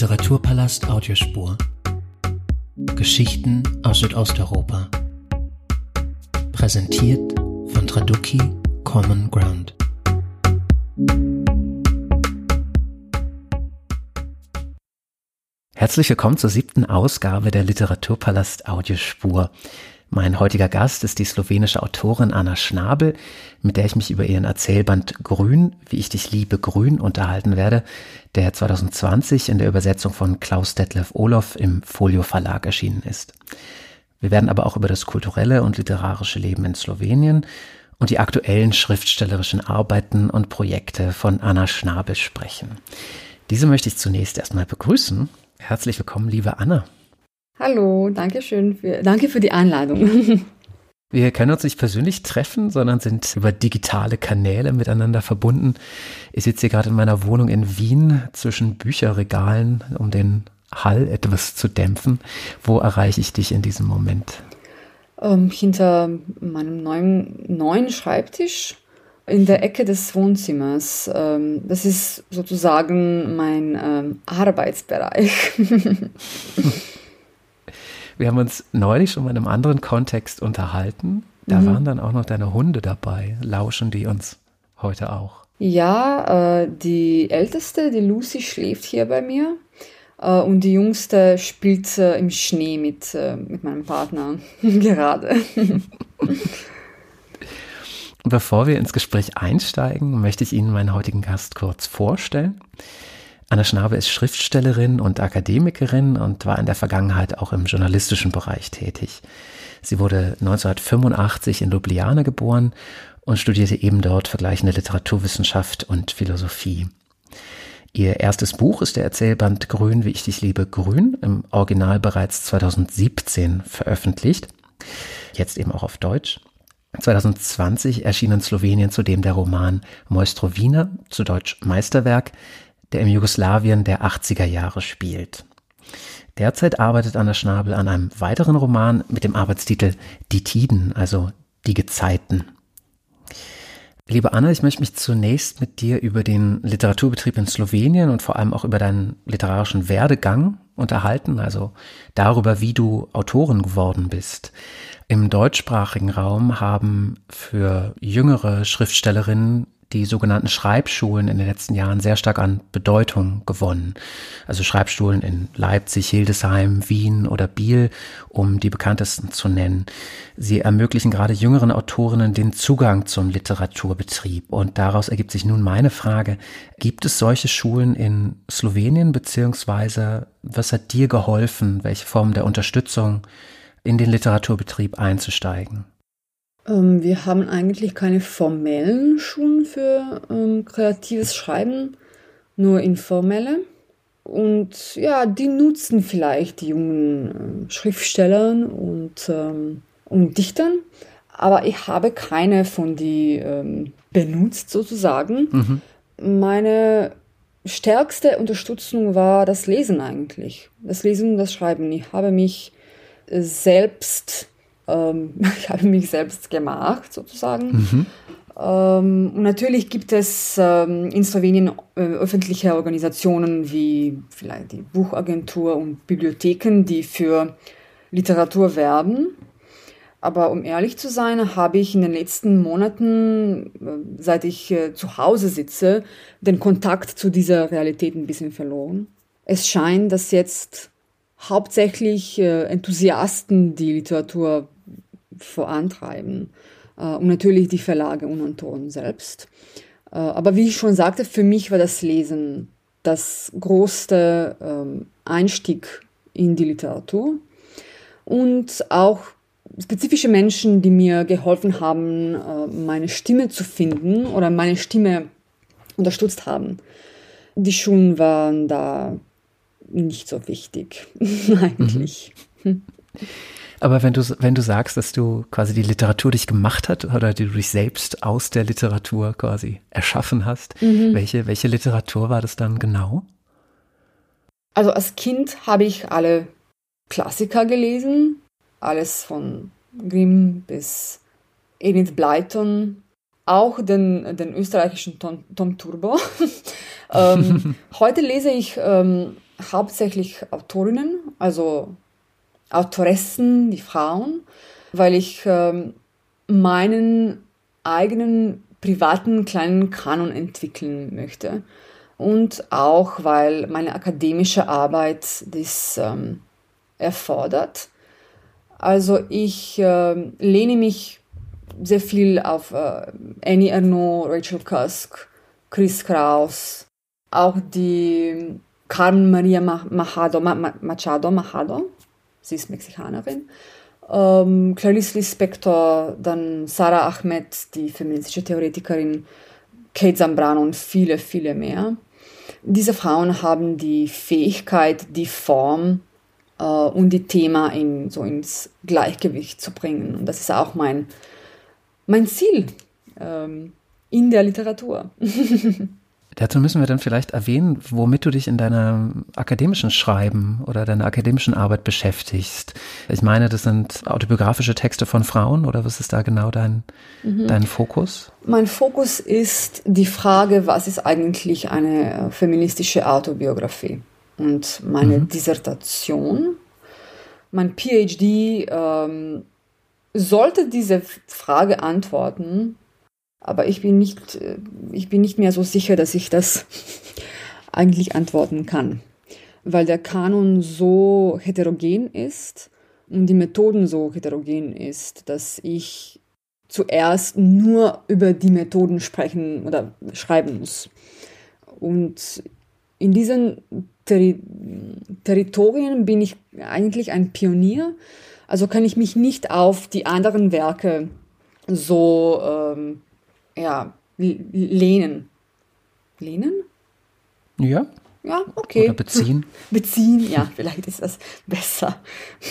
Literaturpalast Audiospur. Geschichten aus Südosteuropa. Präsentiert von Traduki Common Ground. Herzlich willkommen zur siebten Ausgabe der Literaturpalast Audiospur. Mein heutiger Gast ist die slowenische Autorin Anna Schnabel, mit der ich mich über ihren Erzählband Grün, wie ich dich liebe, Grün unterhalten werde, der 2020 in der Übersetzung von Klaus Detlef Olof im Folio Verlag erschienen ist. Wir werden aber auch über das kulturelle und literarische Leben in Slowenien und die aktuellen schriftstellerischen Arbeiten und Projekte von Anna Schnabel sprechen. Diese möchte ich zunächst erstmal begrüßen. Herzlich willkommen, liebe Anna. Hallo, danke schön für, danke für die Einladung. Wir können uns nicht persönlich treffen, sondern sind über digitale Kanäle miteinander verbunden. Ich sitze hier gerade in meiner Wohnung in Wien zwischen Bücherregalen, um den Hall etwas zu dämpfen. Wo erreiche ich dich in diesem Moment? Ähm, hinter meinem neuen, neuen Schreibtisch in der Ecke des Wohnzimmers. Ähm, das ist sozusagen mein ähm, Arbeitsbereich. Wir haben uns neulich schon mal in einem anderen Kontext unterhalten. Da mhm. waren dann auch noch deine Hunde dabei. Lauschen die uns heute auch? Ja, äh, die älteste, die Lucy, schläft hier bei mir. Äh, und die jüngste spielt äh, im Schnee mit, äh, mit meinem Partner gerade. Bevor wir ins Gespräch einsteigen, möchte ich Ihnen meinen heutigen Gast kurz vorstellen. Anna Schnabe ist Schriftstellerin und Akademikerin und war in der Vergangenheit auch im journalistischen Bereich tätig. Sie wurde 1985 in Ljubljana geboren und studierte eben dort vergleichende Literaturwissenschaft und Philosophie. Ihr erstes Buch ist der Erzählband Grün, wie ich dich liebe, Grün, im Original bereits 2017 veröffentlicht, jetzt eben auch auf Deutsch. 2020 erschien in Slowenien zudem der Roman Moistrovina, zu Deutsch Meisterwerk, der im Jugoslawien der 80er Jahre spielt. Derzeit arbeitet Anna Schnabel an einem weiteren Roman mit dem Arbeitstitel Die Tiden, also die Gezeiten. Liebe Anna, ich möchte mich zunächst mit dir über den Literaturbetrieb in Slowenien und vor allem auch über deinen literarischen Werdegang unterhalten, also darüber, wie du Autorin geworden bist. Im deutschsprachigen Raum haben für jüngere Schriftstellerinnen die sogenannten Schreibschulen in den letzten Jahren sehr stark an Bedeutung gewonnen. Also Schreibschulen in Leipzig, Hildesheim, Wien oder Biel, um die bekanntesten zu nennen. Sie ermöglichen gerade jüngeren Autorinnen den Zugang zum Literaturbetrieb. Und daraus ergibt sich nun meine Frage, gibt es solche Schulen in Slowenien, beziehungsweise was hat dir geholfen, welche Form der Unterstützung in den Literaturbetrieb einzusteigen? Ähm, wir haben eigentlich keine formellen Schulen für ähm, kreatives Schreiben, nur informelle. Und ja, die nutzen vielleicht die jungen äh, Schriftstellern und, ähm, und Dichtern, aber ich habe keine von die ähm, benutzt sozusagen. Mhm. Meine stärkste Unterstützung war das Lesen eigentlich. Das Lesen und das Schreiben. Ich habe mich selbst ähm, ich habe mich selbst gemacht sozusagen. Mhm. Ähm, und natürlich gibt es ähm, in Slowenien äh, öffentliche Organisationen wie vielleicht die Buchagentur und Bibliotheken, die für Literatur werben. Aber um ehrlich zu sein, habe ich in den letzten Monaten, äh, seit ich äh, zu Hause sitze, den Kontakt zu dieser Realität ein bisschen verloren. Es scheint, dass jetzt hauptsächlich äh, Enthusiasten die Literatur vorantreiben. Äh, und natürlich die Verlage und Autoren selbst. Äh, aber wie ich schon sagte, für mich war das Lesen das größte ähm, Einstieg in die Literatur. Und auch spezifische Menschen, die mir geholfen haben, äh, meine Stimme zu finden oder meine Stimme unterstützt haben. Die Schulen waren da nicht so wichtig, eigentlich. Mhm. Aber wenn du, wenn du sagst, dass du quasi die Literatur dich gemacht hat oder die du dich selbst aus der Literatur quasi erschaffen hast, mhm. welche, welche Literatur war das dann genau? Also als Kind habe ich alle Klassiker gelesen, alles von Grimm bis Edith Blyton, auch den, den österreichischen Tom, Tom Turbo. ähm, heute lese ich ähm, hauptsächlich Autorinnen, also Autoressen, die Frauen, weil ich ähm, meinen eigenen privaten kleinen Kanon entwickeln möchte. Und auch, weil meine akademische Arbeit das ähm, erfordert. Also ich äh, lehne mich sehr viel auf äh, Annie Ernaux, Rachel Cusk, Chris Kraus, auch die Carmen Maria Machado, Machado, Machado, sie ist Mexikanerin, ähm, Clarice Lispector, dann Sarah Ahmed, die feministische Theoretikerin, Kate Zambrano und viele, viele mehr. Diese Frauen haben die Fähigkeit, die Form äh, und die Thema in, so ins Gleichgewicht zu bringen. Und das ist auch mein, mein Ziel ähm, in der Literatur. Dazu müssen wir dann vielleicht erwähnen, womit du dich in deiner akademischen Schreiben oder deiner akademischen Arbeit beschäftigst. Ich meine, das sind autobiografische Texte von Frauen oder was ist da genau dein, mhm. dein Fokus? Mein Fokus ist die Frage, was ist eigentlich eine äh, feministische Autobiografie? Und meine mhm. Dissertation, mein PhD ähm, sollte diese Frage antworten, aber ich bin nicht, äh, ich bin nicht mehr so sicher, dass ich das eigentlich antworten kann, weil der Kanon so heterogen ist und die Methoden so heterogen ist, dass ich zuerst nur über die Methoden sprechen oder schreiben muss. Und in diesen Terri Territorien bin ich eigentlich ein Pionier, also kann ich mich nicht auf die anderen Werke so ähm, ja, lehnen. Lehnen? Ja. Ja, okay. Oder beziehen. beziehen, ja, vielleicht ist das besser.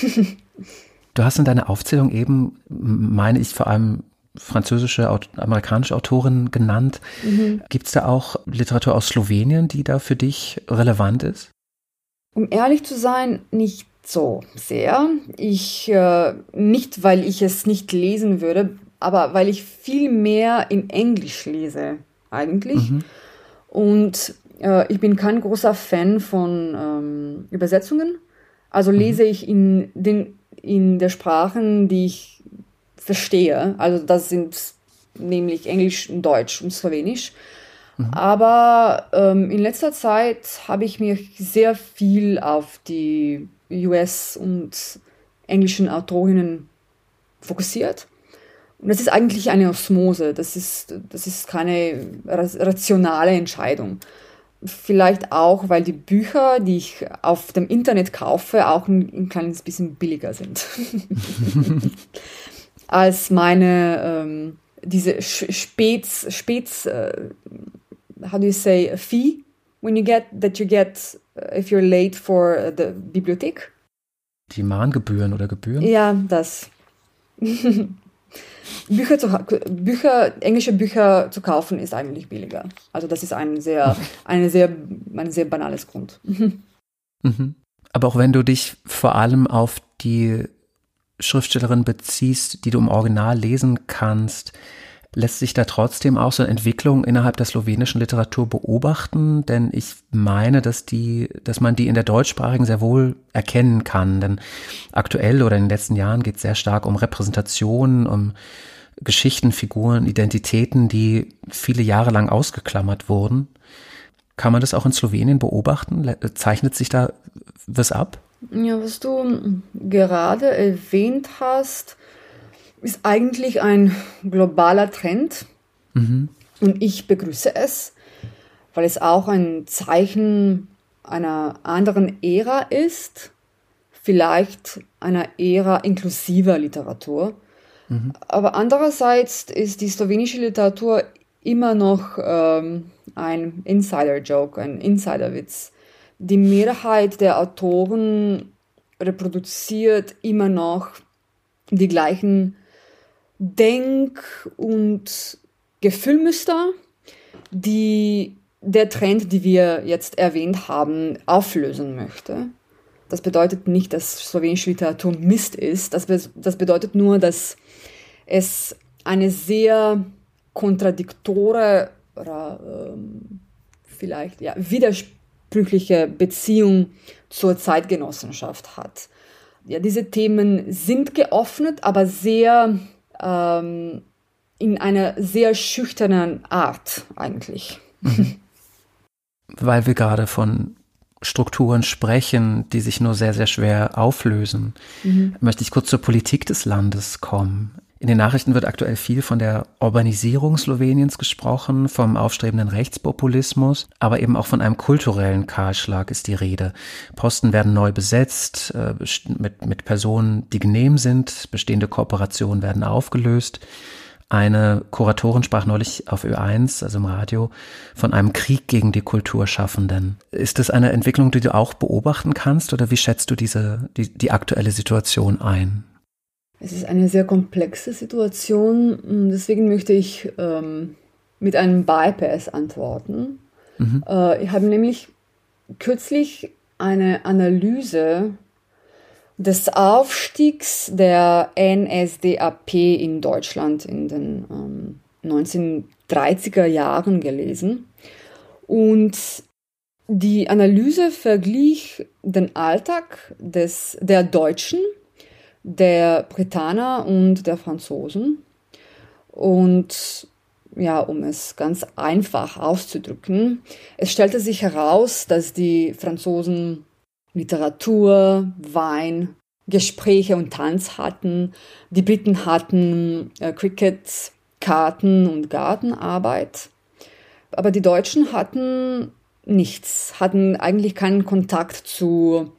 du hast in deiner Aufzählung eben, meine ich, vor allem französische, amerikanische Autorin genannt. Mhm. Gibt es da auch Literatur aus Slowenien, die da für dich relevant ist? Um ehrlich zu sein, nicht so sehr. Ich, äh, nicht, weil ich es nicht lesen würde, aber weil ich viel mehr in Englisch lese eigentlich. Mhm. Und äh, ich bin kein großer Fan von ähm, Übersetzungen. Also mhm. lese ich in, den, in der Sprachen, die ich verstehe. Also das sind nämlich Englisch und Deutsch und Slowenisch. Mhm. Aber ähm, in letzter Zeit habe ich mich sehr viel auf die US- und englischen Autorinnen fokussiert. Und das ist eigentlich eine Osmose, das ist, das ist keine rationale Entscheidung. Vielleicht auch, weil die Bücher, die ich auf dem Internet kaufe, auch ein, ein kleines bisschen billiger sind. Als meine, ähm, diese Späts, Späts, uh, how do you say, fee, when you get, that you get, if you're late for the Bibliothek. Die Mahngebühren oder Gebühren? Ja, das. Bücher, zu, Bücher, englische Bücher zu kaufen ist eigentlich billiger. Also das ist ein sehr, eine sehr, ein sehr banales Grund. Mhm. Aber auch wenn du dich vor allem auf die Schriftstellerin beziehst, die du im Original lesen kannst, lässt sich da trotzdem auch so eine Entwicklung innerhalb der slowenischen Literatur beobachten? Denn ich meine, dass die, dass man die in der deutschsprachigen sehr wohl erkennen kann. Denn aktuell oder in den letzten Jahren geht es sehr stark um Repräsentation, um Geschichten, Figuren, Identitäten, die viele Jahre lang ausgeklammert wurden. Kann man das auch in Slowenien beobachten? Zeichnet sich da was ab? Ja, was du gerade erwähnt hast, ist eigentlich ein globaler Trend. Mhm. Und ich begrüße es, weil es auch ein Zeichen einer anderen Ära ist, vielleicht einer Ära inklusiver Literatur Mhm. Aber andererseits ist die slowenische Literatur immer noch ähm, ein Insider-Joke, ein Insider-Witz. Die Mehrheit der Autoren reproduziert immer noch die gleichen Denk- und Gefühlmuster, die der Trend, die wir jetzt erwähnt haben, auflösen möchte. Das bedeutet nicht, dass slowenische Literatur Mist ist. Das, be das bedeutet nur, dass es eine sehr kontradiktore oder ähm, vielleicht ja, widers widersprüchliche Beziehung zur Zeitgenossenschaft hat. Ja, diese Themen sind geöffnet, aber sehr ähm, in einer sehr schüchternen Art eigentlich. Mhm. Weil wir gerade von Strukturen sprechen, die sich nur sehr, sehr schwer auflösen, mhm. möchte ich kurz zur Politik des Landes kommen. In den Nachrichten wird aktuell viel von der Urbanisierung Sloweniens gesprochen, vom aufstrebenden Rechtspopulismus, aber eben auch von einem kulturellen Kahlschlag ist die Rede. Posten werden neu besetzt äh, mit, mit Personen, die genehm sind, bestehende Kooperationen werden aufgelöst. Eine Kuratorin sprach neulich auf Ö1, also im Radio, von einem Krieg gegen die Kulturschaffenden. Ist das eine Entwicklung, die du auch beobachten kannst oder wie schätzt du diese, die, die aktuelle Situation ein? Es ist eine sehr komplexe Situation, deswegen möchte ich ähm, mit einem Bypass antworten. Mhm. Äh, ich habe nämlich kürzlich eine Analyse des Aufstiegs der NSDAP in Deutschland in den ähm, 1930er Jahren gelesen. Und die Analyse verglich den Alltag des, der Deutschen, der Britaner und der Franzosen. Und ja, um es ganz einfach auszudrücken, es stellte sich heraus, dass die Franzosen Literatur, Wein, Gespräche und Tanz hatten. Die Briten hatten äh, Cricket, Karten und Gartenarbeit. Aber die Deutschen hatten nichts, hatten eigentlich keinen Kontakt zu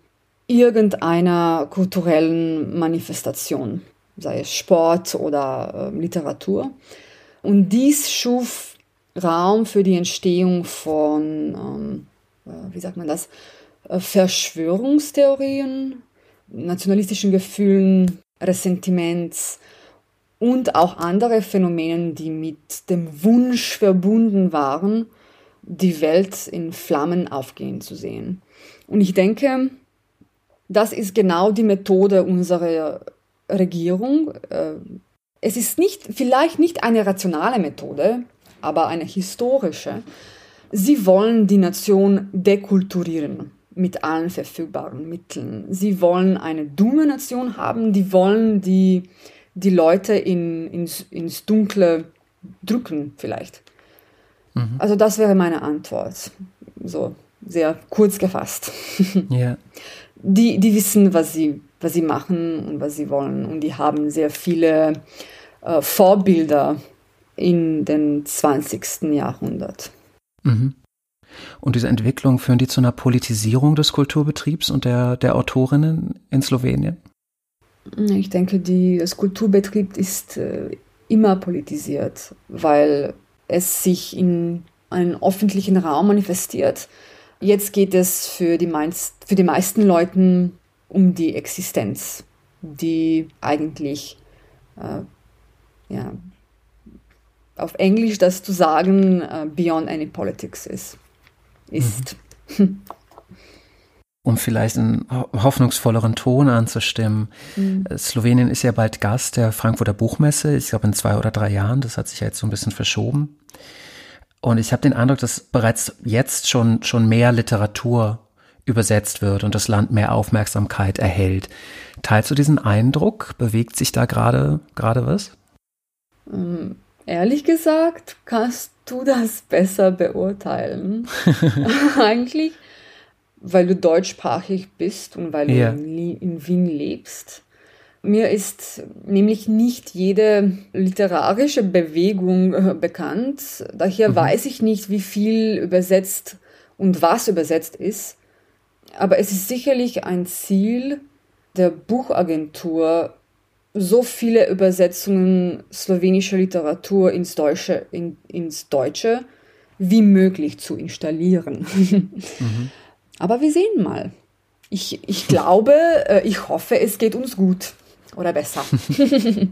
irgendeiner kulturellen Manifestation, sei es Sport oder äh, Literatur. Und dies schuf Raum für die Entstehung von, ähm, äh, wie sagt man das, äh, Verschwörungstheorien, nationalistischen Gefühlen, Ressentiments und auch andere Phänomene, die mit dem Wunsch verbunden waren, die Welt in Flammen aufgehen zu sehen. Und ich denke, das ist genau die Methode unserer Regierung. Äh, es ist nicht, vielleicht nicht eine rationale Methode, aber eine historische. Sie wollen die Nation dekulturieren mit allen verfügbaren Mitteln. Sie wollen eine dumme Nation haben, die wollen die, die Leute in, ins, ins Dunkle drücken vielleicht. Mhm. Also das wäre meine Antwort. So sehr kurz gefasst. Ja. Die, die wissen, was sie, was sie machen und was sie wollen. Und die haben sehr viele äh, Vorbilder in den 20. Jahrhundert. Mhm. Und diese Entwicklung führen die zu einer Politisierung des Kulturbetriebs und der, der Autorinnen in Slowenien? Ich denke, die, das Kulturbetrieb ist äh, immer politisiert, weil es sich in einem öffentlichen Raum manifestiert. Jetzt geht es für die, meist, für die meisten Leute um die Existenz, die eigentlich, äh, ja, auf Englisch das zu sagen, uh, beyond any politics ist ist. Mhm. Um vielleicht einen hoffnungsvolleren Ton anzustimmen. Mhm. Slowenien ist ja bald Gast der Frankfurter Buchmesse. Ich glaube in zwei oder drei Jahren. Das hat sich ja jetzt so ein bisschen verschoben. Und ich habe den Eindruck, dass bereits jetzt schon, schon mehr Literatur übersetzt wird und das Land mehr Aufmerksamkeit erhält. Teilst du diesen Eindruck? Bewegt sich da gerade gerade was? Ähm, ehrlich gesagt, kannst du das besser beurteilen. Eigentlich, weil du deutschsprachig bist und weil ja. du in, in Wien lebst. Mir ist nämlich nicht jede literarische Bewegung äh, bekannt. Daher mhm. weiß ich nicht, wie viel übersetzt und was übersetzt ist. Aber es ist sicherlich ein Ziel der Buchagentur, so viele Übersetzungen slowenischer Literatur ins Deutsche, in, ins Deutsche wie möglich zu installieren. Mhm. Aber wir sehen mal. Ich, ich glaube, äh, ich hoffe, es geht uns gut oder besser.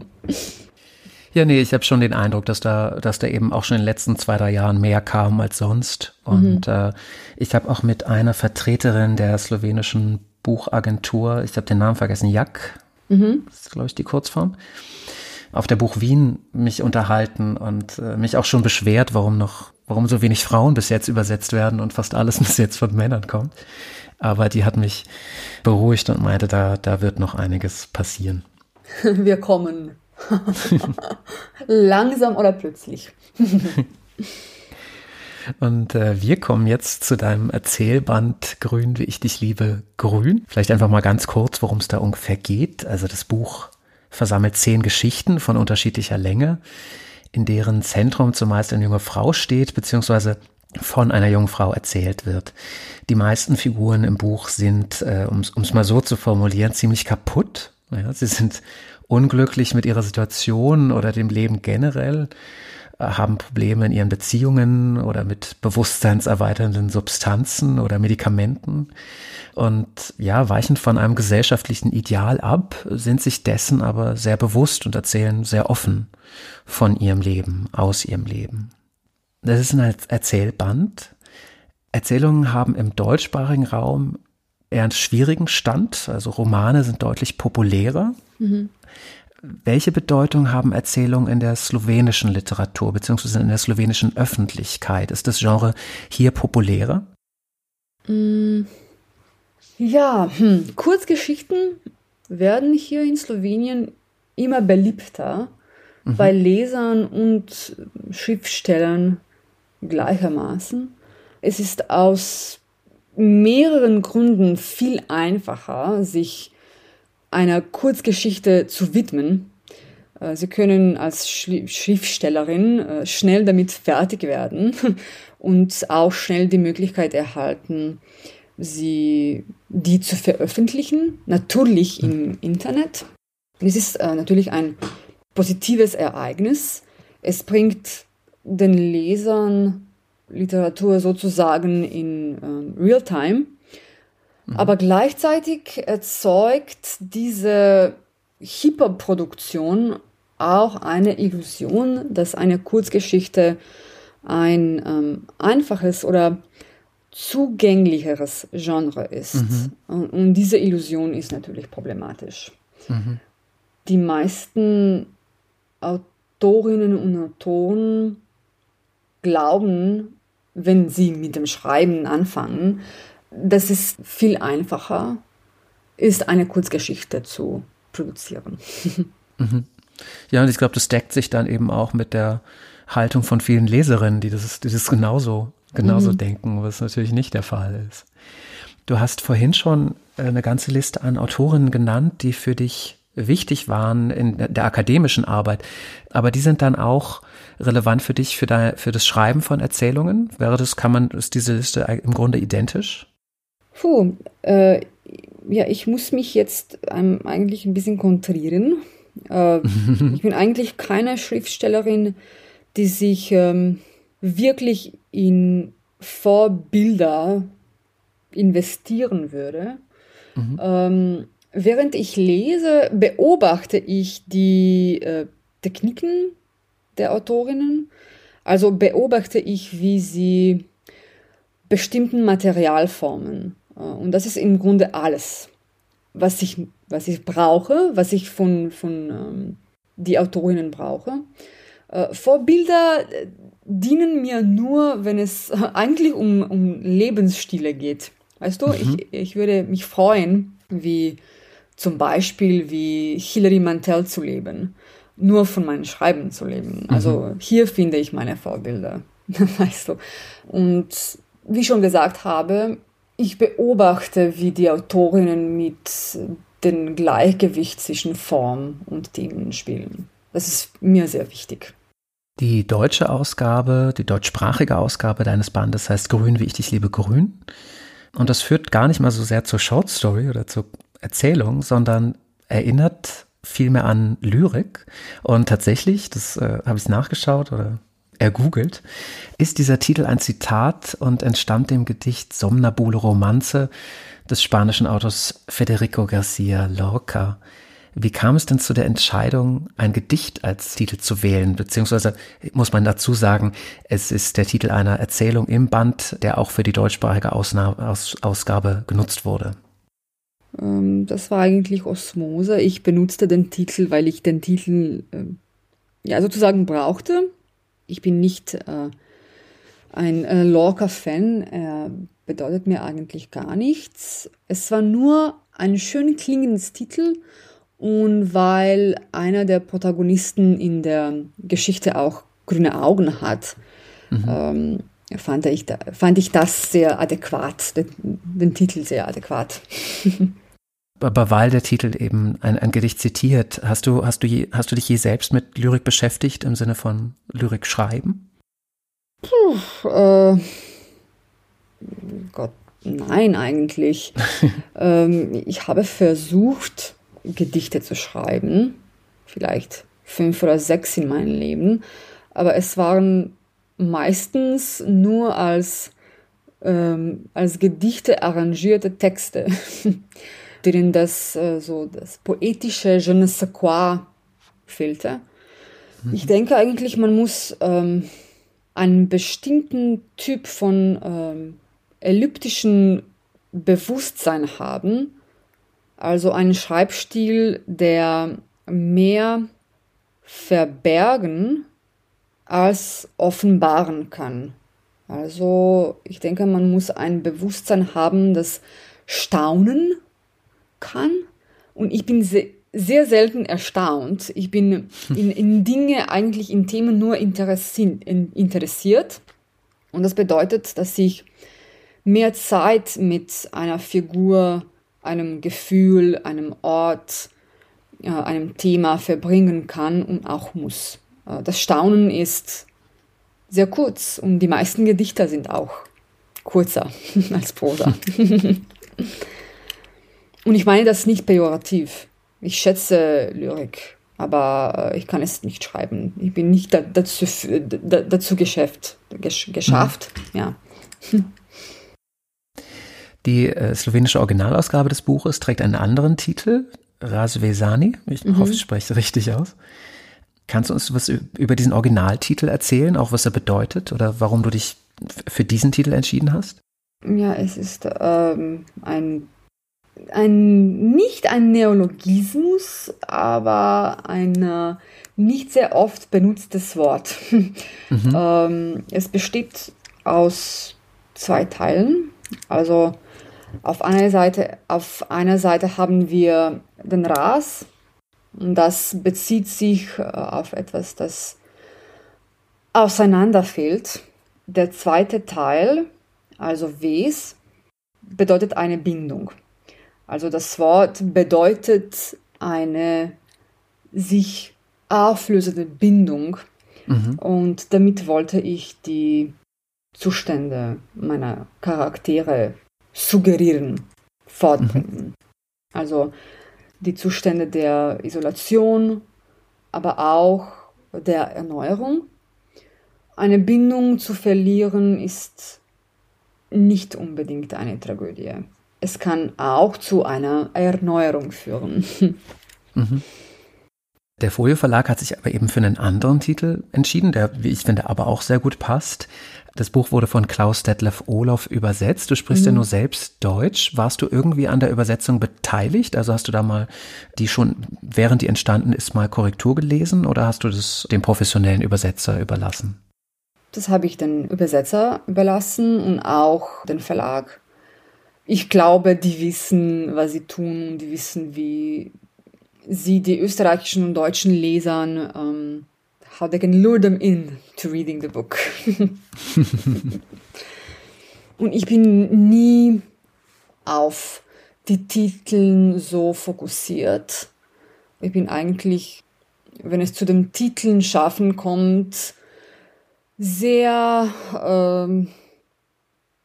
Ja, nee, ich habe schon den Eindruck, dass da, dass da eben auch schon in den letzten zwei, drei Jahren mehr kam als sonst. Und mhm. äh, ich habe auch mit einer Vertreterin der slowenischen Buchagentur, ich habe den Namen vergessen, Jak, Mhm. Das ist, glaube ich, die Kurzform. auf der Buch Wien mich unterhalten und äh, mich auch schon beschwert, warum noch, warum so wenig Frauen bis jetzt übersetzt werden und fast alles bis jetzt von Männern kommt. Aber die hat mich beruhigt und meinte, da, da wird noch einiges passieren. Wir kommen. Langsam oder plötzlich. Und äh, wir kommen jetzt zu deinem Erzählband Grün, wie ich dich liebe, Grün. Vielleicht einfach mal ganz kurz, worum es da ungefähr geht. Also das Buch versammelt zehn Geschichten von unterschiedlicher Länge, in deren Zentrum zumeist eine junge Frau steht, beziehungsweise von einer jungen Frau erzählt wird. Die meisten Figuren im Buch sind, äh, um es mal so zu formulieren, ziemlich kaputt. Ja, sie sind unglücklich mit ihrer Situation oder dem Leben generell haben Probleme in ihren Beziehungen oder mit bewusstseinserweiternden Substanzen oder Medikamenten und ja, weichen von einem gesellschaftlichen Ideal ab, sind sich dessen aber sehr bewusst und erzählen sehr offen von ihrem Leben, aus ihrem Leben. Das ist ein Erzählband. Erzählungen haben im deutschsprachigen Raum eher einen schwierigen Stand, also Romane sind deutlich populärer. Mhm. Welche Bedeutung haben Erzählungen in der slowenischen Literatur beziehungsweise in der slowenischen Öffentlichkeit? Ist das Genre hier populärer? Mm, ja, hm. Kurzgeschichten werden hier in Slowenien immer beliebter mhm. bei Lesern und Schriftstellern gleichermaßen. Es ist aus mehreren Gründen viel einfacher, sich einer Kurzgeschichte zu widmen. Äh, Sie können als Schriftstellerin äh, schnell damit fertig werden und auch schnell die Möglichkeit erhalten, sie, die zu veröffentlichen, natürlich im Internet. Es ist äh, natürlich ein positives Ereignis. Es bringt den Lesern Literatur sozusagen in äh, Real-Time Mhm. Aber gleichzeitig erzeugt diese Hyperproduktion auch eine Illusion, dass eine Kurzgeschichte ein ähm, einfaches oder zugänglicheres Genre ist. Mhm. Und, und, diese Illusion ist natürlich problematisch. Mhm. Die meisten Autorinnen und Autoren glauben, wenn sie mit dem Schreiben anfangen, dass es viel einfacher ist, eine Kurzgeschichte zu produzieren. Mhm. Ja, und ich glaube, das deckt sich dann eben auch mit der Haltung von vielen Leserinnen, die das, die das genauso, genauso mhm. denken, was natürlich nicht der Fall ist. Du hast vorhin schon eine ganze Liste an Autorinnen genannt, die für dich wichtig waren in der akademischen Arbeit. Aber die sind dann auch relevant für dich, für, dein, für das Schreiben von Erzählungen? Wäre das, kann man, ist diese Liste im Grunde identisch? Puh, äh, ja, ich muss mich jetzt ähm, eigentlich ein bisschen kontrieren. Äh, ich bin eigentlich keine Schriftstellerin, die sich ähm, wirklich in Vorbilder investieren würde. Mhm. Ähm, während ich lese, beobachte ich die äh, Techniken der Autorinnen. Also beobachte ich, wie sie bestimmten Materialformen äh, und das ist im Grunde alles, was ich, was ich brauche, was ich von, von ähm, die Autorinnen brauche. Äh, Vorbilder äh, dienen mir nur, wenn es eigentlich um, um Lebensstile geht. Weißt du, mhm. ich, ich würde mich freuen, wie zum Beispiel wie Hilary Mantel zu leben, nur von meinem Schreiben zu leben. Also mhm. hier finde ich meine Vorbilder, weißt du. Und wie ich schon gesagt habe, ich beobachte, wie die Autorinnen mit dem Gleichgewicht zwischen Form und Themen spielen. Das ist mir sehr wichtig. Die deutsche Ausgabe, die deutschsprachige Ausgabe deines Bandes heißt Grün, wie ich dich liebe, grün. Und das führt gar nicht mal so sehr zur Short Story oder zur Erzählung, sondern erinnert vielmehr an Lyrik. Und tatsächlich, das äh, habe ich nachgeschaut oder ergoogelt, ist dieser Titel ein Zitat und entstammt dem Gedicht Somnambule Romanze des spanischen Autors Federico Garcia Lorca. Wie kam es denn zu der Entscheidung, ein Gedicht als Titel zu wählen? Beziehungsweise muss man dazu sagen, es ist der Titel einer Erzählung im Band, der auch für die deutschsprachige Ausna Aus Ausgabe genutzt wurde. Ähm, das war eigentlich Osmose. Ich benutzte den Titel, weil ich den Titel äh, ja sozusagen brauchte. Ich bin nicht äh, ein äh, Lorca-Fan. Er bedeutet mir eigentlich gar nichts. Es war nur ein schön klingendes Titel und weil einer der Protagonisten in der Geschichte auch grüne Augen hat, mhm. ähm, fand, ich, fand ich das sehr adäquat, den, den Titel sehr adäquat. Aber weil der Titel eben ein, ein Gedicht zitiert, hast du, hast, du je, hast du dich je selbst mit Lyrik beschäftigt im Sinne von Lyrik schreiben? Puh, äh, Gott, nein, eigentlich. ähm, ich habe versucht, Gedichte zu schreiben, vielleicht fünf oder sechs in meinem Leben, aber es waren meistens nur als, ähm, als Gedichte arrangierte Texte, denen das, äh, so das poetische Je ne sais quoi fehlte. Mhm. Ich denke eigentlich, man muss ähm, einen bestimmten Typ von ähm, elliptischen Bewusstsein haben, also einen Schreibstil, der mehr verbergen als offenbaren kann. Also ich denke, man muss ein Bewusstsein haben, das staunen kann. Und ich bin sehr, sehr selten erstaunt. Ich bin in, in Dinge, eigentlich in Themen nur interessiert. Und das bedeutet, dass ich mehr Zeit mit einer Figur, einem Gefühl, einem Ort, äh, einem Thema verbringen kann und auch muss. Äh, das Staunen ist sehr kurz und die meisten Gedichte sind auch kurzer als Prosa. und ich meine das nicht pejorativ. Ich schätze Lyrik, aber äh, ich kann es nicht schreiben. Ich bin nicht dazu, dazu geschafft. geschafft. Mhm. Ja. Die äh, slowenische Originalausgabe des Buches trägt einen anderen Titel, Razvezani. Ich mhm. hoffe, ich spreche richtig aus. Kannst du uns was über diesen Originaltitel erzählen, auch was er bedeutet oder warum du dich für diesen Titel entschieden hast? Ja, es ist ähm, ein, ein, nicht ein Neologismus, aber ein äh, nicht sehr oft benutztes Wort. Mhm. ähm, es besteht aus zwei Teilen. Also auf einer Seite, auf einer Seite haben wir den Ras. Und das bezieht sich äh, auf etwas, das auseinanderfällt. Der zweite Teil, also Wes, bedeutet eine Bindung. Also das Wort bedeutet eine sich auflösende Bindung. Mhm. Und damit wollte ich die Zustände meiner Charaktere suggerieren, fortbringen. Mhm. Also die Zustände der Isolation, aber auch der Erneuerung. Eine Bindung zu verlieren ist nicht unbedingt eine Tragödie. Es kann auch zu einer Erneuerung führen. Mhm. Der Folie Verlag hat sich aber eben für einen anderen Titel entschieden, der, wie ich finde, aber auch sehr gut passt. Das Buch wurde von Klaus Detlef Olof übersetzt. Du sprichst mhm. ja nur selbst Deutsch. Warst du irgendwie an der Übersetzung beteiligt? Also hast du da mal die schon, während die entstanden ist, mal Korrektur gelesen oder hast du das dem professionellen Übersetzer überlassen? Das habe ich den Übersetzer überlassen und auch den Verlag. Ich glaube, die wissen, was sie tun, die wissen, wie sie die österreichischen und deutschen Lesern ähm, how they can lure them in to reading the book. und ich bin nie auf die Titel so fokussiert. Ich bin eigentlich, wenn es zu den Titeln schaffen kommt, sehr, ähm,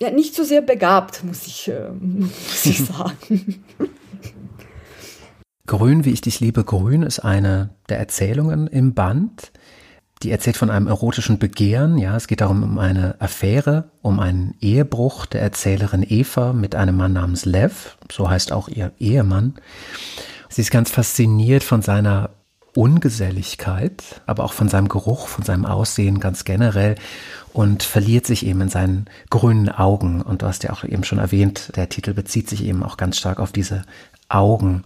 ja, nicht so sehr begabt, muss ich, äh, muss ich sagen. Grün, wie ich dich liebe, grün ist eine der Erzählungen im Band. Die erzählt von einem erotischen Begehren. Ja, es geht darum um eine Affäre, um einen Ehebruch der Erzählerin Eva mit einem Mann namens Lev. So heißt auch ihr Ehemann. Sie ist ganz fasziniert von seiner Ungeselligkeit, aber auch von seinem Geruch, von seinem Aussehen ganz generell und verliert sich eben in seinen grünen Augen. Und du hast ja auch eben schon erwähnt, der Titel bezieht sich eben auch ganz stark auf diese Augen.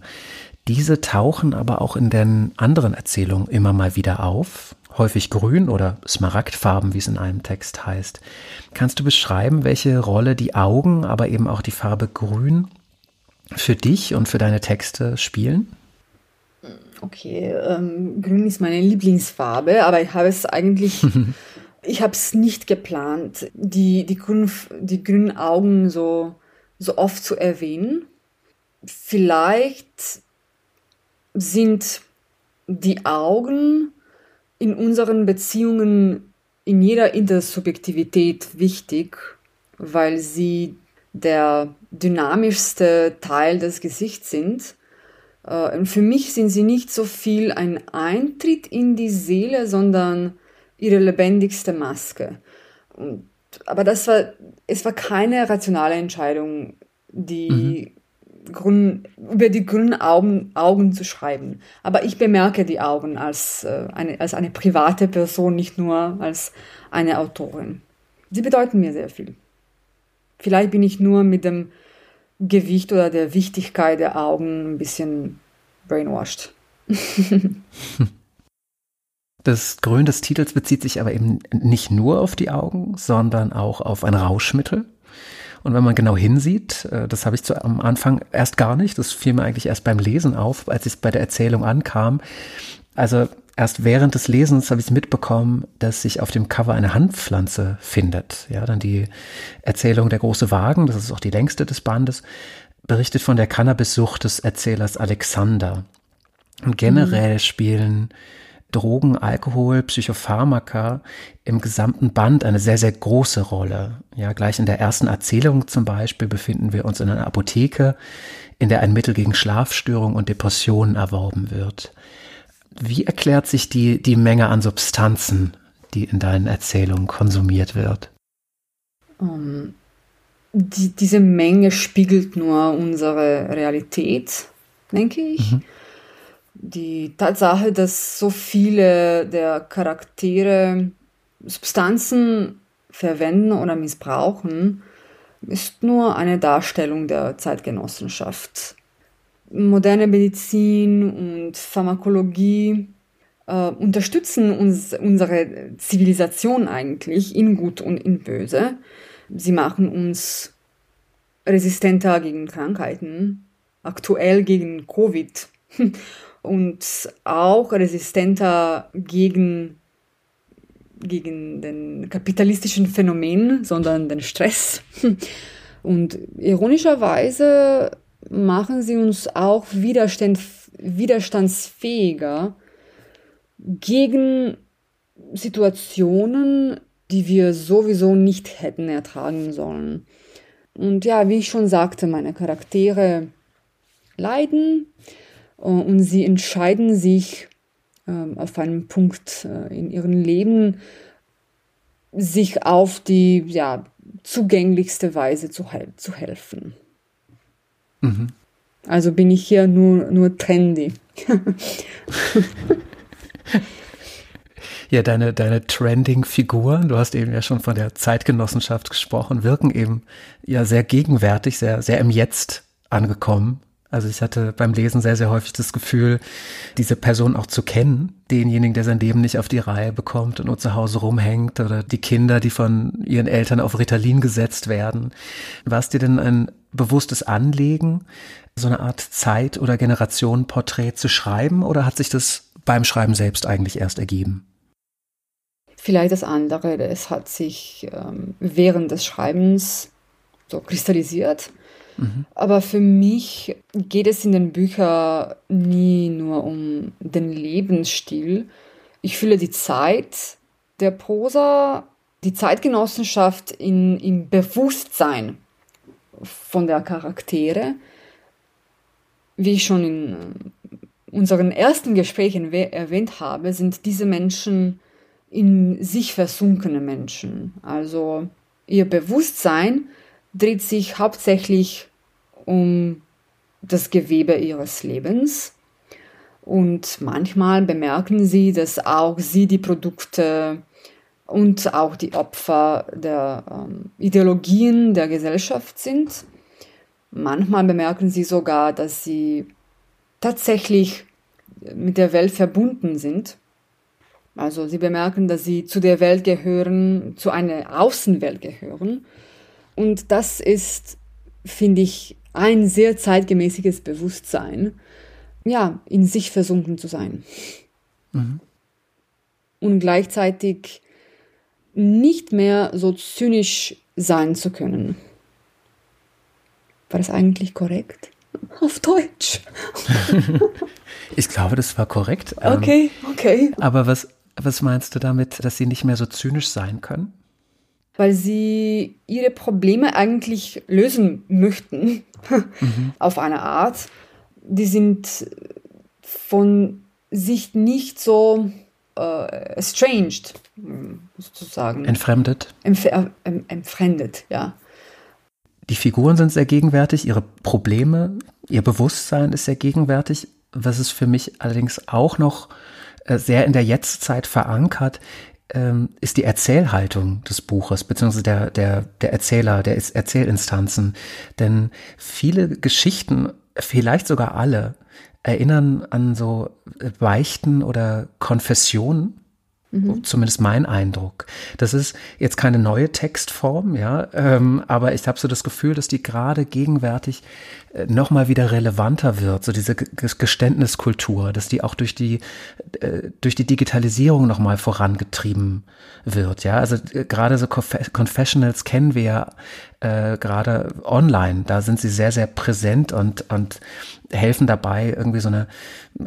Diese tauchen aber auch in den anderen Erzählungen immer mal wieder auf, häufig grün oder Smaragdfarben, wie es in einem Text heißt. Kannst du beschreiben, welche Rolle die Augen, aber eben auch die Farbe grün für dich und für deine Texte spielen? Okay, ähm, grün ist meine Lieblingsfarbe, aber ich habe es eigentlich, ich habe es nicht geplant, die, die, grün, die grünen Augen so, so oft zu erwähnen. Vielleicht sind die Augen in unseren Beziehungen in jeder Intersubjektivität wichtig, weil sie der dynamischste Teil des Gesichts sind. Äh, und für mich sind sie nicht so viel ein Eintritt in die Seele, sondern ihre lebendigste Maske. Und, aber das war, es war keine rationale Entscheidung, die mhm. Grün, über die grünen Augen, Augen zu schreiben. Aber ich bemerke die Augen als, äh, eine, als eine private Person, nicht nur als eine Autorin. Sie bedeuten mir sehr viel. Vielleicht bin ich nur mit dem Gewicht oder der Wichtigkeit der Augen ein bisschen brainwashed. Das Grün des Titels bezieht sich aber eben nicht nur auf die Augen, sondern auch auf ein Rauschmittel. Und wenn man genau hinsieht, äh, das habe ich zu, am Anfang erst gar nicht, das fiel mir eigentlich erst beim Lesen auf, als es bei der Erzählung ankam. Also erst während des Lesens habe ich mitbekommen, dass sich auf dem Cover eine Handpflanze findet. Ja, dann die Erzählung Der große Wagen, das ist auch die längste des Bandes, berichtet von der Cannabissucht des Erzählers Alexander. Und generell mhm. spielen Drogen, Alkohol, Psychopharmaka im gesamten Band eine sehr, sehr große Rolle. Ja, gleich in der ersten Erzählung zum Beispiel befinden wir uns in einer Apotheke, in der ein Mittel gegen Schlafstörungen und Depressionen erworben wird. Wie erklärt sich die, die Menge an Substanzen, die in deinen Erzählungen konsumiert wird? Um, ähm, die, diese Menge spiegelt nur unsere Realität, denke ich. Mhm. Die Tatsache, dass so viele der Charaktere Substanzen verwenden oder missbrauchen, ist nur eine Darstellung der Zeitgenossenschaft moderne Medizin und Pharmakologie äh, unterstützen uns, unsere Zivilisation eigentlich in Gut und in Böse. Sie machen uns resistenter gegen Krankheiten, aktuell gegen Covid und auch resistenter gegen, gegen den kapitalistischen Phänomen, sondern den Stress. Und ironischerweise machen sie uns auch Widerstand, widerstandsfähiger gegen Situationen, die wir sowieso nicht hätten ertragen sollen. Und ja, wie ich schon sagte, meine Charaktere leiden und sie entscheiden sich ähm, auf einem Punkt äh, in ihrem Leben, sich auf die ja, zugänglichste Weise zu, zu helfen. Mhm. Also bin ich hier nur, nur trendy. ja, deine, deine Trending-Figuren, du hast eben ja schon von der Zeitgenossenschaft gesprochen, wirken eben ja sehr gegenwärtig, sehr, sehr im Jetzt angekommen. Also ich hatte beim Lesen sehr, sehr häufig das Gefühl, diese Person auch zu kennen, denjenigen, der sein Leben nicht auf die Reihe bekommt und nur zu Hause rumhängt oder die Kinder, die von ihren Eltern auf Ritalin gesetzt werden. War es dir denn ein bewusstes Anlegen, so eine Art Zeit- oder Generationenporträt zu schreiben oder hat sich das beim Schreiben selbst eigentlich erst ergeben? Vielleicht das andere, es hat sich ähm, während des Schreibens so kristallisiert. Mhm. Aber für mich geht es in den Büchern nie nur um den Lebensstil. Ich fühle die Zeit der Prosa, die Zeitgenossenschaft in, im Bewusstsein von der Charaktere. Wie ich schon in äh, unseren ersten Gesprächen erwähnt habe, sind diese Menschen in sich versunkene Menschen. Also ihr Bewusstsein dreht sich hauptsächlich um das Gewebe ihres Lebens. Und manchmal bemerken sie, dass auch sie die Produkte und auch die Opfer der ähm, Ideologien der Gesellschaft sind. Manchmal bemerken sie sogar, dass sie tatsächlich mit der Welt verbunden sind. Also sie bemerken, dass sie zu der Welt gehören, zu einer Außenwelt gehören. Und das ist, finde ich, ein sehr zeitgemäßiges Bewusstsein, ja, in sich versunken zu sein. Mhm. Und gleichzeitig nicht mehr so zynisch sein zu können. War das eigentlich korrekt? Auf Deutsch. ich glaube, das war korrekt. Ähm, okay, okay. Aber was, was meinst du damit, dass sie nicht mehr so zynisch sein können? Weil sie ihre Probleme eigentlich lösen möchten, mhm. auf eine Art. Die sind von sich nicht so äh, estranged, sozusagen. Entfremdet? Entf äh, entfremdet, ja. Die Figuren sind sehr gegenwärtig, ihre Probleme, ihr Bewusstsein ist sehr gegenwärtig. Was es für mich allerdings auch noch äh, sehr in der Jetztzeit verankert, ähm, ist die Erzählhaltung des Buches, beziehungsweise der, der, der Erzähler, der Erzählinstanzen. Denn viele Geschichten, vielleicht sogar alle, erinnern an so Beichten oder Konfessionen, Mhm. Zumindest mein Eindruck. Das ist jetzt keine neue Textform, ja, ähm, aber ich habe so das Gefühl, dass die gerade gegenwärtig äh, noch mal wieder relevanter wird, so diese Geständniskultur, dass die auch durch die äh, durch die Digitalisierung noch mal vorangetrieben wird, ja. Also äh, gerade so Conf Confessionals kennen wir ja äh, gerade online. Da sind sie sehr sehr präsent und und helfen dabei, irgendwie so eine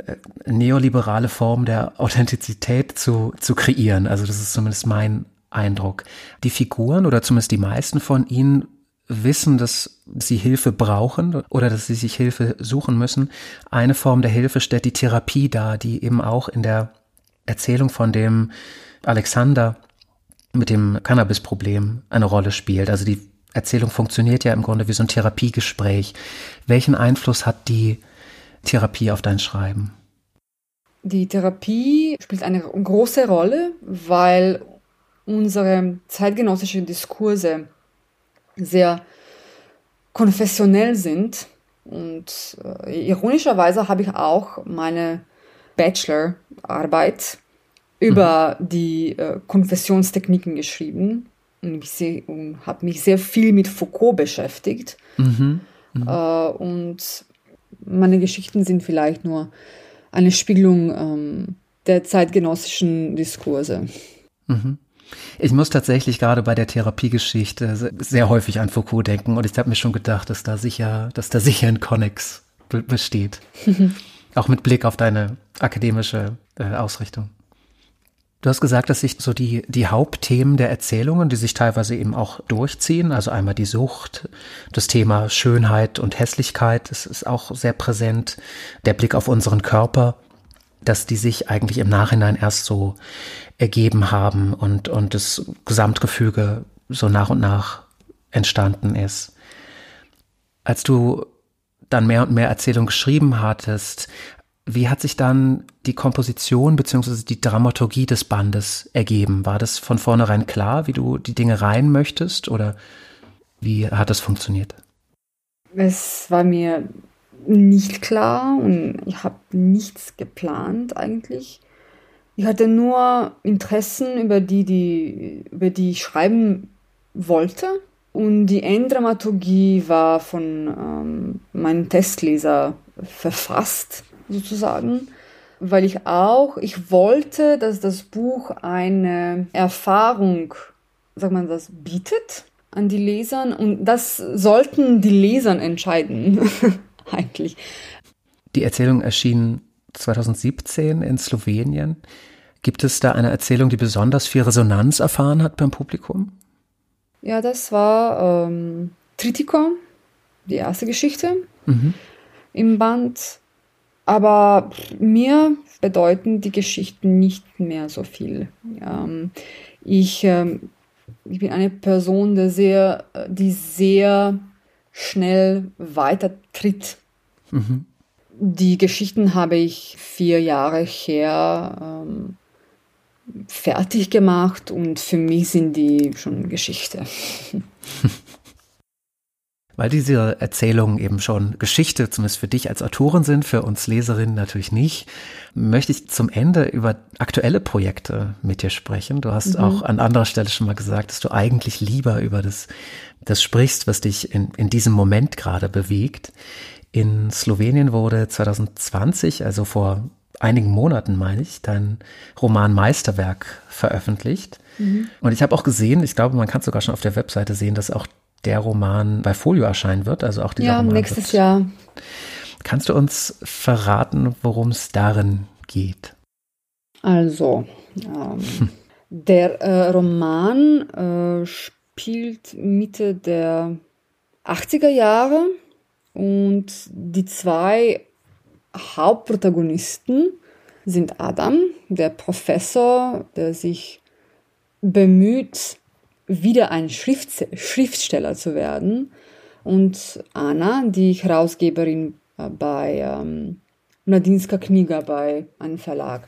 äh, neoliberale Form der Authentizität zu, zu kreieren. Also das ist zumindest mein Eindruck. Die Figuren oder zumindest die meisten von ihnen wissen, dass sie Hilfe brauchen oder dass sie sich Hilfe suchen müssen. Eine Form der Hilfe stellt die Therapie dar, die eben auch in der Erzählung von dem Alexander mit dem Cannabis-Problem eine Rolle spielt. Also die Erzählung funktioniert ja im Grunde wie so ein Therapiegespräch. Welchen Einfluss hat die Therapie auf dein Schreiben? Die Therapie spielt eine große Rolle, weil unsere zeitgenössischen Diskurse sehr konfessionell sind. Und äh, ironischerweise habe ich auch meine Bachelorarbeit über mhm. die äh, Konfessionstechniken geschrieben und, und habe mich sehr viel mit Foucault beschäftigt. Mhm. Mhm. Äh, und meine Geschichten sind vielleicht nur eine Spiegelung ähm, der zeitgenössischen Diskurse. Mhm. Ich muss tatsächlich gerade bei der Therapiegeschichte sehr häufig an Foucault denken und ich habe mir schon gedacht, dass da sicher, dass da sicher ein Connex besteht. Auch mit Blick auf deine akademische äh, Ausrichtung. Du hast gesagt, dass sich so die, die Hauptthemen der Erzählungen, die sich teilweise eben auch durchziehen, also einmal die Sucht, das Thema Schönheit und Hässlichkeit, das ist auch sehr präsent, der Blick auf unseren Körper, dass die sich eigentlich im Nachhinein erst so ergeben haben und, und das Gesamtgefüge so nach und nach entstanden ist. Als du dann mehr und mehr Erzählungen geschrieben hattest, wie hat sich dann die Komposition beziehungsweise die Dramaturgie des Bandes ergeben? War das von vornherein klar, wie du die Dinge rein möchtest oder wie hat das funktioniert? Es war mir nicht klar und ich habe nichts geplant eigentlich. Ich hatte nur Interessen, über die, die, über die ich schreiben wollte. Und die Enddramaturgie war von ähm, meinem Testleser verfasst sozusagen, weil ich auch, ich wollte, dass das Buch eine Erfahrung, sagt man das, bietet an die Lesern und das sollten die Lesern entscheiden, eigentlich. Die Erzählung erschien 2017 in Slowenien. Gibt es da eine Erzählung, die besonders viel Resonanz erfahren hat beim Publikum? Ja, das war ähm, Tritikon, die erste Geschichte mhm. im Band. Aber mir bedeuten die Geschichten nicht mehr so viel. Ähm, ich, ähm, ich bin eine Person, die sehr, die sehr schnell weitertritt. Mhm. die Geschichten habe ich vier Jahre her ähm, fertig gemacht und für mich sind die schon Geschichte. Weil diese Erzählungen eben schon Geschichte, zumindest für dich als Autorin sind, für uns Leserinnen natürlich nicht, möchte ich zum Ende über aktuelle Projekte mit dir sprechen. Du hast mhm. auch an anderer Stelle schon mal gesagt, dass du eigentlich lieber über das, das sprichst, was dich in, in diesem Moment gerade bewegt. In Slowenien wurde 2020, also vor einigen Monaten, meine ich, dein Roman Meisterwerk veröffentlicht. Mhm. Und ich habe auch gesehen, ich glaube, man kann sogar schon auf der Webseite sehen, dass auch der Roman bei Folio erscheinen wird, also auch dieser ja, Roman nächstes wird. Jahr. Kannst du uns verraten, worum es darin geht? Also, ähm, hm. der äh, Roman äh, spielt Mitte der 80er Jahre und die zwei Hauptprotagonisten sind Adam, der Professor, der sich bemüht, wieder ein Schrift Schriftsteller zu werden, und Anna, die Herausgeberin äh, bei ähm, Nadinska Kniga bei einem Verlag.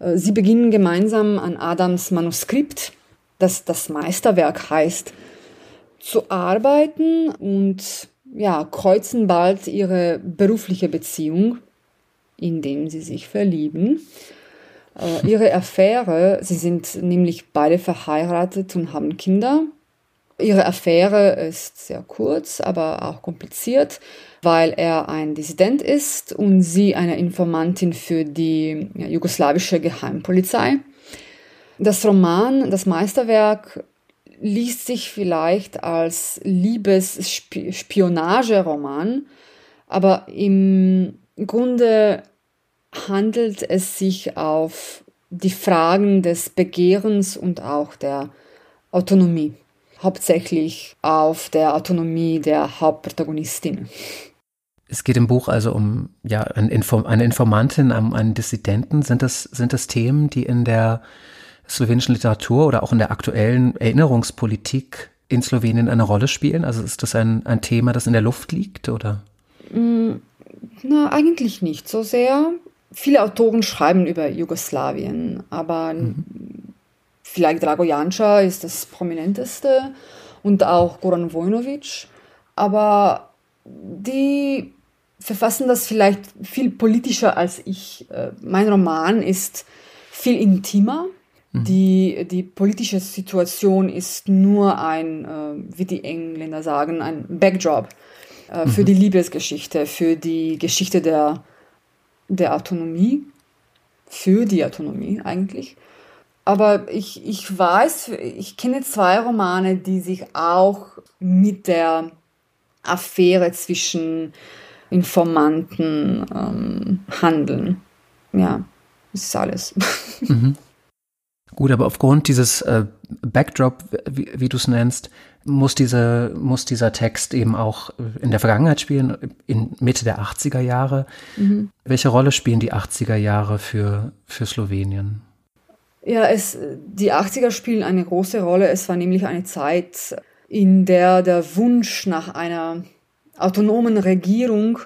Äh, sie beginnen gemeinsam an Adams Manuskript, das das Meisterwerk heißt, zu arbeiten und ja, kreuzen bald ihre berufliche Beziehung indem sie sich verlieben. Äh, ihre Affäre, sie sind nämlich beide verheiratet und haben Kinder. Ihre Affäre ist sehr kurz, aber auch kompliziert, weil er ein Dissident ist und sie eine Informantin für die ja, jugoslawische Geheimpolizei. Das Roman, das Meisterwerk, liest sich vielleicht als Liebesspionageroman, aber im Grunde handelt es sich auf die Fragen des Begehrens und auch der Autonomie. Hauptsächlich auf der Autonomie der Hauptprotagonistin. Es geht im Buch also um ja, eine Informantin, um einen Dissidenten. Sind das, sind das Themen, die in der slowenischen Literatur oder auch in der aktuellen Erinnerungspolitik in Slowenien eine Rolle spielen? Also ist das ein, ein Thema, das in der Luft liegt, oder? Mm, na, eigentlich nicht so sehr. Viele Autoren schreiben über Jugoslawien, aber mhm. vielleicht Drago Janša ist das prominenteste und auch Goran Vojnovic. Aber die verfassen das vielleicht viel politischer als ich. Äh, mein Roman ist viel intimer. Mhm. Die, die politische Situation ist nur ein, äh, wie die Engländer sagen, ein Backdrop äh, für mhm. die Liebesgeschichte, für die Geschichte der, der Autonomie, für die Autonomie eigentlich. Aber ich, ich weiß, ich kenne zwei Romane, die sich auch mit der Affäre zwischen Informanten ähm, handeln. Ja, das ist alles. Mhm. Gut, aber aufgrund dieses äh, Backdrop, wie, wie du es nennst, muss, diese, muss dieser Text eben auch in der Vergangenheit spielen, in Mitte der 80er Jahre. Mhm. Welche Rolle spielen die 80er Jahre für, für Slowenien? Ja, es, die 80er spielen eine große Rolle. Es war nämlich eine Zeit, in der der Wunsch nach einer autonomen Regierung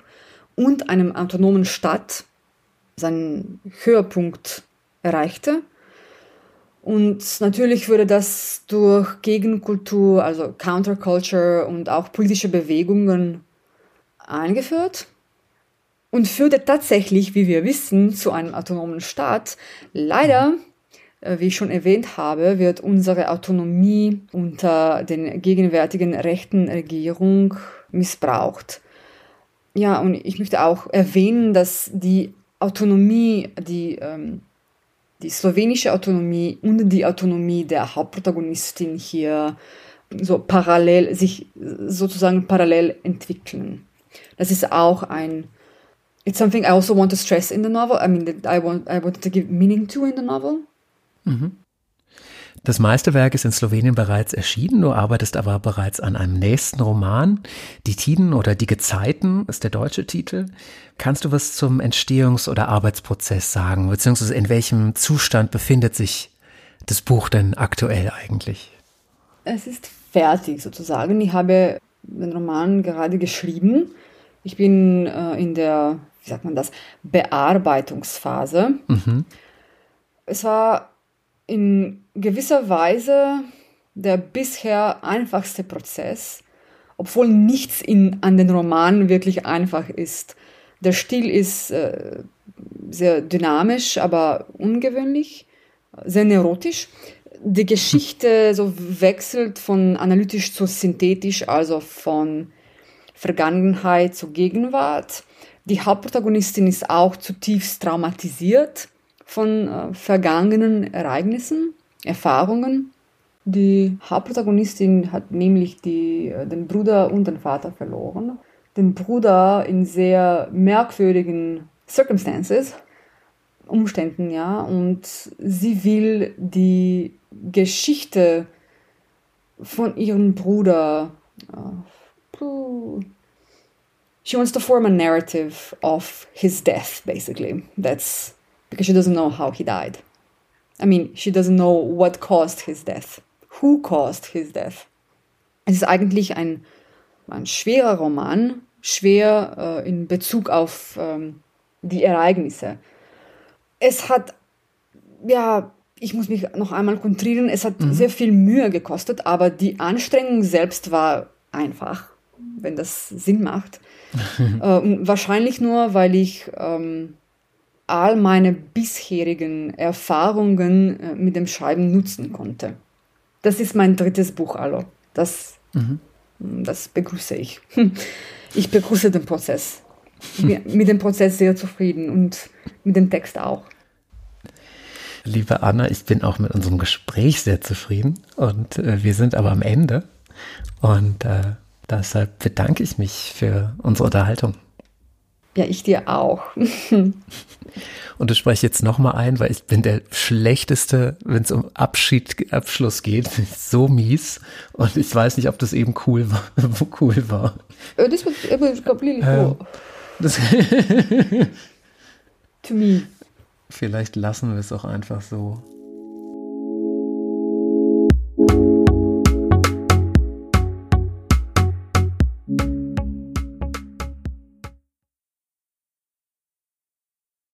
und einem autonomen Staat seinen Höhepunkt erreichte. Und natürlich wurde das durch Gegenkultur, also Counterculture und auch politische Bewegungen eingeführt und führte tatsächlich, wie wir wissen, zu einem autonomen Staat. Leider, äh, wie ich schon erwähnt habe, wird unsere Autonomie unter den gegenwärtigen rechten Regierung missbraucht. Ja, und ich möchte auch erwähnen, dass die Autonomie, die ähm, die slowenische Autonomie und die Autonomie der Hauptprotagonistin hier so parallel, sich sozusagen parallel entwickeln. Das ist auch ein, it's something I also want to stress in the novel. I mean, I want, I wanted to give meaning to in the novel. Mhm. Das Meisterwerk ist in Slowenien bereits erschienen, du arbeitest aber bereits an einem nächsten Roman. Die Tiden oder Die Gezeiten ist der deutsche Titel. Kannst du was zum Entstehungs- oder Arbeitsprozess sagen, beziehungsweise in welchem Zustand befindet sich das Buch denn aktuell eigentlich? Es ist fertig sozusagen. Ich habe den Roman gerade geschrieben. Ich bin äh, in der, wie sagt man das, Bearbeitungsphase. Mhm. Es war in gewisser Weise der bisher einfachste Prozess, obwohl nichts in, an den Romanen wirklich einfach ist. Der Stil ist äh, sehr dynamisch, aber ungewöhnlich, sehr neurotisch. Die Geschichte so wechselt von analytisch zu synthetisch, also von Vergangenheit zu Gegenwart. Die Hauptprotagonistin ist auch zutiefst traumatisiert von äh, vergangenen Ereignissen, Erfahrungen. Die Hauptprotagonistin hat nämlich die, äh, den Bruder und den Vater verloren. Den Bruder in sehr merkwürdigen Circumstances, Umständen, ja. Und sie will die Geschichte von ihrem Bruder. Uh, she wants to form a narrative of his death, basically. That's because she doesn't know how he died. I mean, she doesn't know what caused his death. Who caused his death? Es ist eigentlich ein, ein schwerer Roman, schwer äh, in Bezug auf ähm, die Ereignisse. Es hat, ja, ich muss mich noch einmal konzentrieren, es hat mhm. sehr viel Mühe gekostet, aber die Anstrengung selbst war einfach, wenn das Sinn macht. äh, wahrscheinlich nur, weil ich ähm, all meine bisherigen Erfahrungen äh, mit dem Schreiben nutzen konnte. Das ist mein drittes Buch, Allo. Das, mhm. das begrüße ich. Ich begrüße den Prozess. Mit dem Prozess sehr zufrieden und mit dem Text auch. Liebe Anna, ich bin auch mit unserem Gespräch sehr zufrieden und äh, wir sind aber am Ende und äh, deshalb bedanke ich mich für unsere Unterhaltung. Ja, ich dir auch. Und das spreche ich jetzt nochmal ein, weil ich bin der Schlechteste, wenn es um Abschied, Abschluss geht. so mies. Und ich weiß nicht, ob das eben cool war. cool war. Uh, this was, it was completely cool. Das to me. Vielleicht lassen wir es auch einfach so.